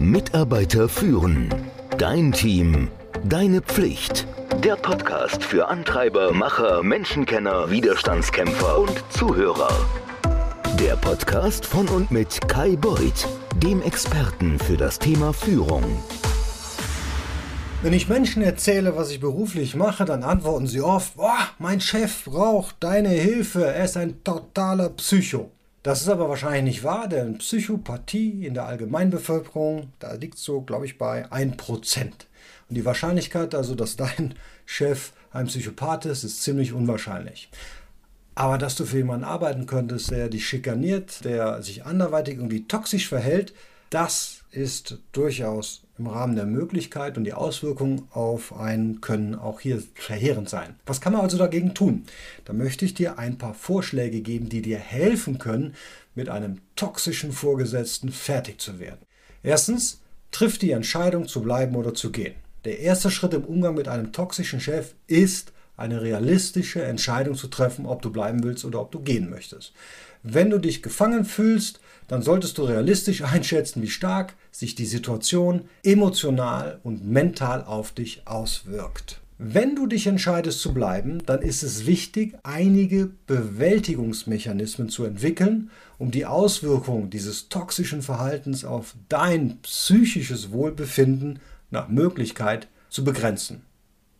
Mitarbeiter führen. Dein Team. Deine Pflicht. Der Podcast für Antreiber, Macher, Menschenkenner, Widerstandskämpfer und Zuhörer. Der Podcast von und mit Kai Beuth, dem Experten für das Thema Führung. Wenn ich Menschen erzähle, was ich beruflich mache, dann antworten sie oft, boah, mein Chef braucht deine Hilfe, er ist ein totaler Psycho. Das ist aber wahrscheinlich nicht wahr, denn Psychopathie in der Allgemeinbevölkerung, da liegt so, glaube ich, bei 1%. Und die Wahrscheinlichkeit also, dass dein Chef ein Psychopath ist, ist ziemlich unwahrscheinlich. Aber dass du für jemanden arbeiten könntest, der dich schikaniert, der sich anderweitig irgendwie toxisch verhält, das ist durchaus im Rahmen der Möglichkeit und die Auswirkungen auf einen können auch hier verheerend sein. Was kann man also dagegen tun? Da möchte ich dir ein paar Vorschläge geben, die dir helfen können, mit einem toxischen Vorgesetzten fertig zu werden. Erstens, triff die Entscheidung zu bleiben oder zu gehen. Der erste Schritt im Umgang mit einem toxischen Chef ist, eine realistische Entscheidung zu treffen, ob du bleiben willst oder ob du gehen möchtest. Wenn du dich gefangen fühlst, dann solltest du realistisch einschätzen, wie stark sich die Situation emotional und mental auf dich auswirkt. Wenn du dich entscheidest zu bleiben, dann ist es wichtig, einige Bewältigungsmechanismen zu entwickeln, um die Auswirkungen dieses toxischen Verhaltens auf dein psychisches Wohlbefinden nach Möglichkeit zu begrenzen.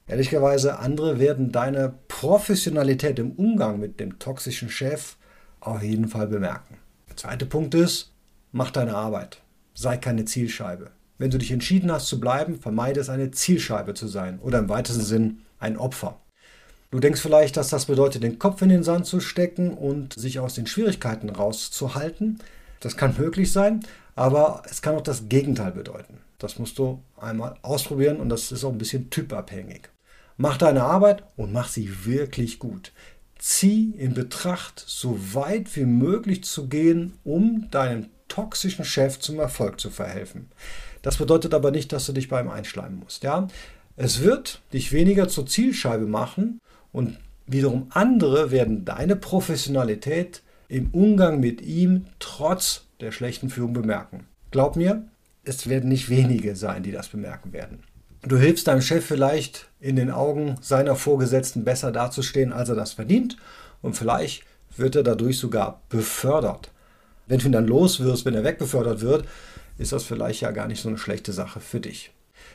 Ehrlicherweise, andere werden deine Professionalität im Umgang mit dem toxischen Chef auf jeden Fall bemerken. Der zweite Punkt ist, mach deine Arbeit. Sei keine Zielscheibe. Wenn du dich entschieden hast zu bleiben, vermeide es eine Zielscheibe zu sein oder im weitesten Sinn ein Opfer. Du denkst vielleicht, dass das bedeutet, den Kopf in den Sand zu stecken und sich aus den Schwierigkeiten rauszuhalten. Das kann möglich sein, aber es kann auch das Gegenteil bedeuten. Das musst du einmal ausprobieren und das ist auch ein bisschen typabhängig. Mach deine Arbeit und mach sie wirklich gut zieh in Betracht, so weit wie möglich zu gehen, um deinem toxischen Chef zum Erfolg zu verhelfen. Das bedeutet aber nicht, dass du dich beim Einschleimen musst. Ja? Es wird dich weniger zur Zielscheibe machen und wiederum andere werden deine Professionalität im Umgang mit ihm trotz der schlechten Führung bemerken. Glaub mir, es werden nicht wenige sein, die das bemerken werden. Du hilfst deinem Chef vielleicht in den Augen seiner Vorgesetzten besser dazustehen, als er das verdient. Und vielleicht wird er dadurch sogar befördert. Wenn du ihn dann los wirst, wenn er wegbefördert wird, ist das vielleicht ja gar nicht so eine schlechte Sache für dich.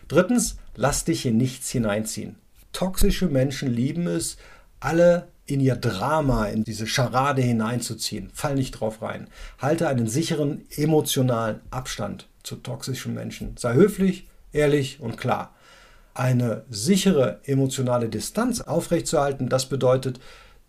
Drittens, lass dich in nichts hineinziehen. Toxische Menschen lieben es, alle in ihr Drama, in diese Scharade hineinzuziehen. Fall nicht drauf rein. Halte einen sicheren emotionalen Abstand zu toxischen Menschen. Sei höflich, ehrlich und klar eine sichere emotionale Distanz aufrechtzuerhalten, das bedeutet,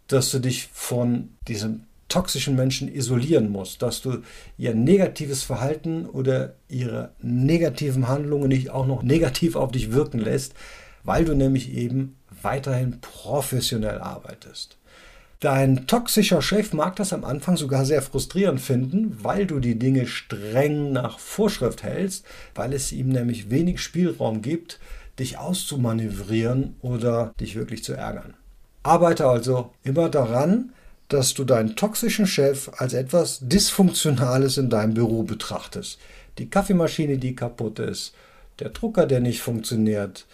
dass du dich von diesem toxischen Menschen isolieren musst, dass du ihr negatives Verhalten oder ihre negativen Handlungen nicht auch noch negativ auf dich wirken lässt, weil du nämlich eben weiterhin professionell arbeitest. Dein toxischer Chef mag das am Anfang sogar sehr frustrierend finden, weil du die Dinge streng nach Vorschrift hältst, weil es ihm nämlich wenig Spielraum gibt, dich auszumanövrieren oder dich wirklich zu ärgern. Arbeite also immer daran, dass du deinen toxischen Chef als etwas Dysfunktionales in deinem Büro betrachtest. Die Kaffeemaschine, die kaputt ist, der Drucker, der nicht funktioniert,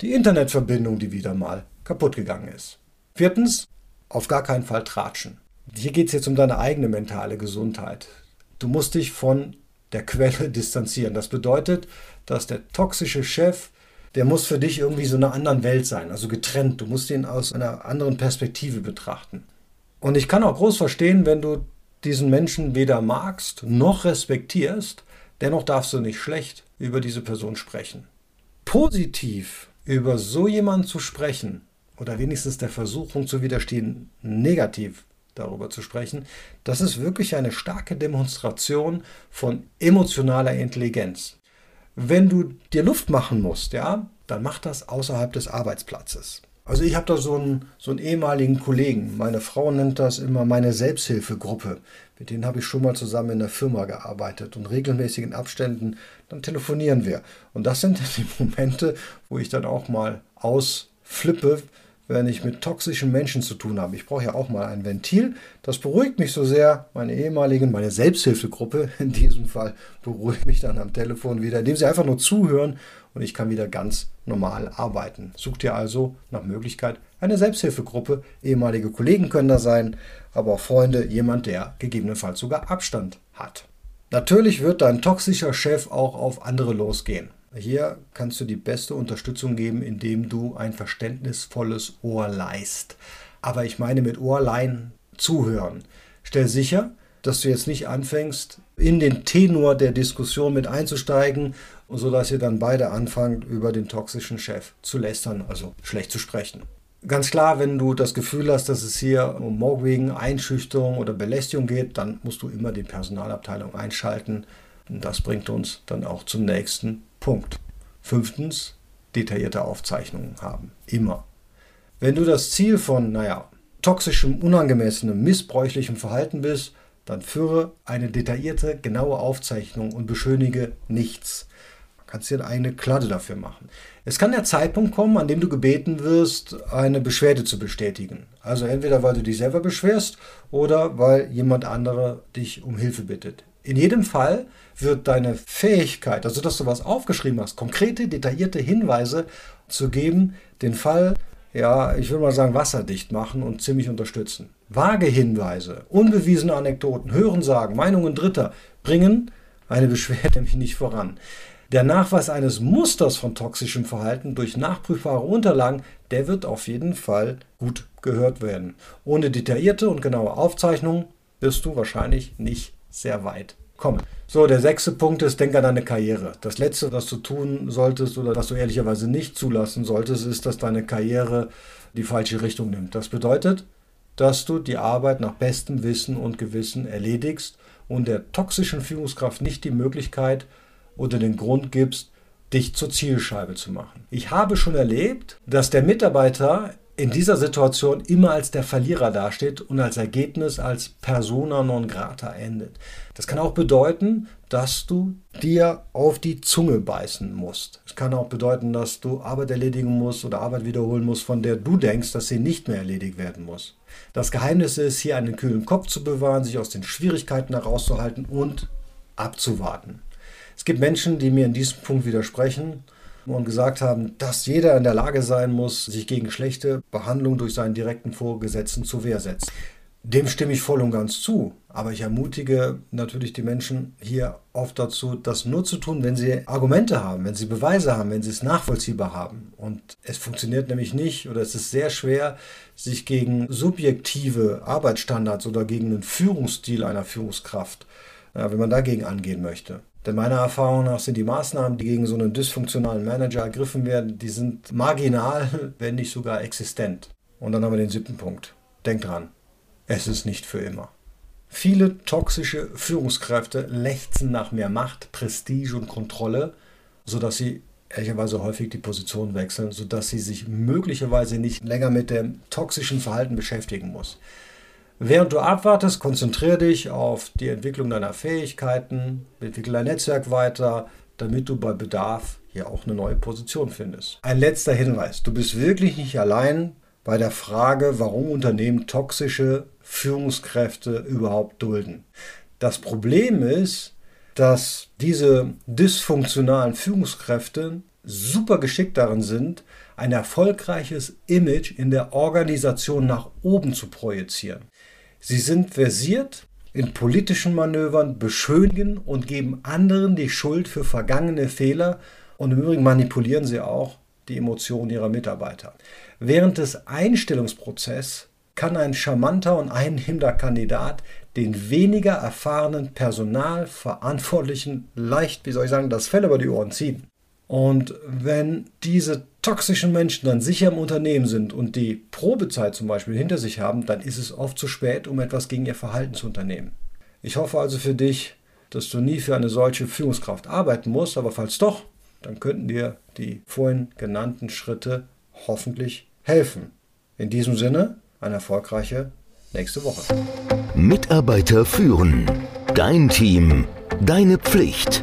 die Internetverbindung, die wieder mal kaputt gegangen ist. Viertens, auf gar keinen Fall tratschen. Hier geht es jetzt um deine eigene mentale Gesundheit. Du musst dich von der Quelle distanzieren. Das bedeutet, dass der toxische Chef der muss für dich irgendwie so einer anderen Welt sein, also getrennt. Du musst ihn aus einer anderen Perspektive betrachten. Und ich kann auch groß verstehen, wenn du diesen Menschen weder magst noch respektierst, dennoch darfst du nicht schlecht über diese Person sprechen. Positiv über so jemanden zu sprechen oder wenigstens der Versuchung zu widerstehen, negativ darüber zu sprechen, das ist wirklich eine starke Demonstration von emotionaler Intelligenz. Wenn du dir Luft machen musst, ja, dann mach das außerhalb des Arbeitsplatzes. Also ich habe da so einen, so einen ehemaligen Kollegen, meine Frau nennt das immer meine Selbsthilfegruppe. Mit denen habe ich schon mal zusammen in der Firma gearbeitet und regelmäßigen Abständen, dann telefonieren wir. Und das sind die Momente, wo ich dann auch mal ausflippe, wenn ich mit toxischen Menschen zu tun habe. Ich brauche ja auch mal ein Ventil. Das beruhigt mich so sehr. Meine ehemaligen, meine Selbsthilfegruppe in diesem Fall beruhigt mich dann am Telefon wieder, indem sie einfach nur zuhören und ich kann wieder ganz normal arbeiten. Such dir also nach Möglichkeit eine Selbsthilfegruppe. Ehemalige Kollegen können da sein, aber auch Freunde, jemand, der gegebenenfalls sogar Abstand hat. Natürlich wird dein toxischer Chef auch auf andere losgehen. Hier kannst du die beste Unterstützung geben, indem du ein verständnisvolles Ohr leist. Aber ich meine mit Ohrlein zuhören. Stell sicher, dass du jetzt nicht anfängst, in den Tenor der Diskussion mit einzusteigen, sodass ihr dann beide anfangt, über den toxischen Chef zu lästern, also schlecht zu sprechen. Ganz klar, wenn du das Gefühl hast, dass es hier um Mobbing, Einschüchterung oder Belästigung geht, dann musst du immer die Personalabteilung einschalten. Das bringt uns dann auch zum nächsten Punkt. Fünftens, detaillierte Aufzeichnungen haben. Immer. Wenn du das Ziel von, naja, toxischem, unangemessenem, missbräuchlichem Verhalten bist, dann führe eine detaillierte, genaue Aufzeichnung und beschönige nichts. Man kann dir eine Kladde dafür machen. Es kann der Zeitpunkt kommen, an dem du gebeten wirst, eine Beschwerde zu bestätigen. Also entweder weil du dich selber beschwerst oder weil jemand andere dich um Hilfe bittet. In jedem Fall wird deine Fähigkeit, also dass du was aufgeschrieben hast, konkrete, detaillierte Hinweise zu geben, den Fall, ja, ich würde mal sagen, wasserdicht machen und ziemlich unterstützen. Vage Hinweise, unbewiesene Anekdoten, Hörensagen, Meinungen Dritter bringen eine Beschwerde nämlich nicht voran. Der Nachweis eines Musters von toxischem Verhalten durch nachprüfbare Unterlagen, der wird auf jeden Fall gut gehört werden. Ohne detaillierte und genaue Aufzeichnungen wirst du wahrscheinlich nicht sehr weit kommen. So, der sechste Punkt ist, denk an deine Karriere. Das letzte, was du tun solltest oder was du ehrlicherweise nicht zulassen solltest, ist, dass deine Karriere die falsche Richtung nimmt. Das bedeutet, dass du die Arbeit nach bestem Wissen und Gewissen erledigst und der toxischen Führungskraft nicht die Möglichkeit oder den Grund gibst, dich zur Zielscheibe zu machen. Ich habe schon erlebt, dass der Mitarbeiter in dieser Situation immer als der Verlierer dasteht und als Ergebnis als persona non grata endet. Das kann auch bedeuten, dass du dir auf die Zunge beißen musst. Es kann auch bedeuten, dass du Arbeit erledigen musst oder Arbeit wiederholen musst, von der du denkst, dass sie nicht mehr erledigt werden muss. Das Geheimnis ist, hier einen kühlen Kopf zu bewahren, sich aus den Schwierigkeiten herauszuhalten und abzuwarten. Es gibt Menschen, die mir in diesem Punkt widersprechen und gesagt haben, dass jeder in der Lage sein muss, sich gegen schlechte Behandlung durch seinen direkten Vorgesetzten zur Wehr setzt. Dem stimme ich voll und ganz zu. Aber ich ermutige natürlich die Menschen hier oft dazu, das nur zu tun, wenn sie Argumente haben, wenn sie Beweise haben, wenn sie es nachvollziehbar haben. Und es funktioniert nämlich nicht oder es ist sehr schwer, sich gegen subjektive Arbeitsstandards oder gegen einen Führungsstil einer Führungskraft, wenn man dagegen angehen möchte. Denn meiner Erfahrung nach sind die Maßnahmen, die gegen so einen dysfunktionalen Manager ergriffen werden, die sind marginal, wenn nicht sogar existent. Und dann haben wir den siebten Punkt. Denk dran, es ist nicht für immer. Viele toxische Führungskräfte lechzen nach mehr Macht, Prestige und Kontrolle, sodass sie ehrlicherweise häufig die Position wechseln, sodass sie sich möglicherweise nicht länger mit dem toxischen Verhalten beschäftigen muss. Während du abwartest, konzentriere dich auf die Entwicklung deiner Fähigkeiten, entwickle dein Netzwerk weiter, damit du bei Bedarf hier auch eine neue Position findest. Ein letzter Hinweis, du bist wirklich nicht allein bei der Frage, warum Unternehmen toxische Führungskräfte überhaupt dulden. Das Problem ist, dass diese dysfunktionalen Führungskräfte super geschickt darin sind, ein erfolgreiches Image in der Organisation nach oben zu projizieren. Sie sind versiert in politischen Manövern, beschönigen und geben anderen die Schuld für vergangene Fehler und im Übrigen manipulieren sie auch die Emotionen ihrer Mitarbeiter. Während des Einstellungsprozesses kann ein charmanter und einnehmender Kandidat den weniger erfahrenen Personalverantwortlichen leicht, wie soll ich sagen, das Fell über die Ohren ziehen. Und wenn diese toxischen Menschen dann sicher im Unternehmen sind und die Probezeit zum Beispiel hinter sich haben, dann ist es oft zu spät, um etwas gegen ihr Verhalten zu unternehmen. Ich hoffe also für dich, dass du nie für eine solche Führungskraft arbeiten musst, aber falls doch, dann könnten dir die vorhin genannten Schritte hoffentlich helfen. In diesem Sinne, eine erfolgreiche nächste Woche. Mitarbeiter führen. Dein Team. Deine Pflicht.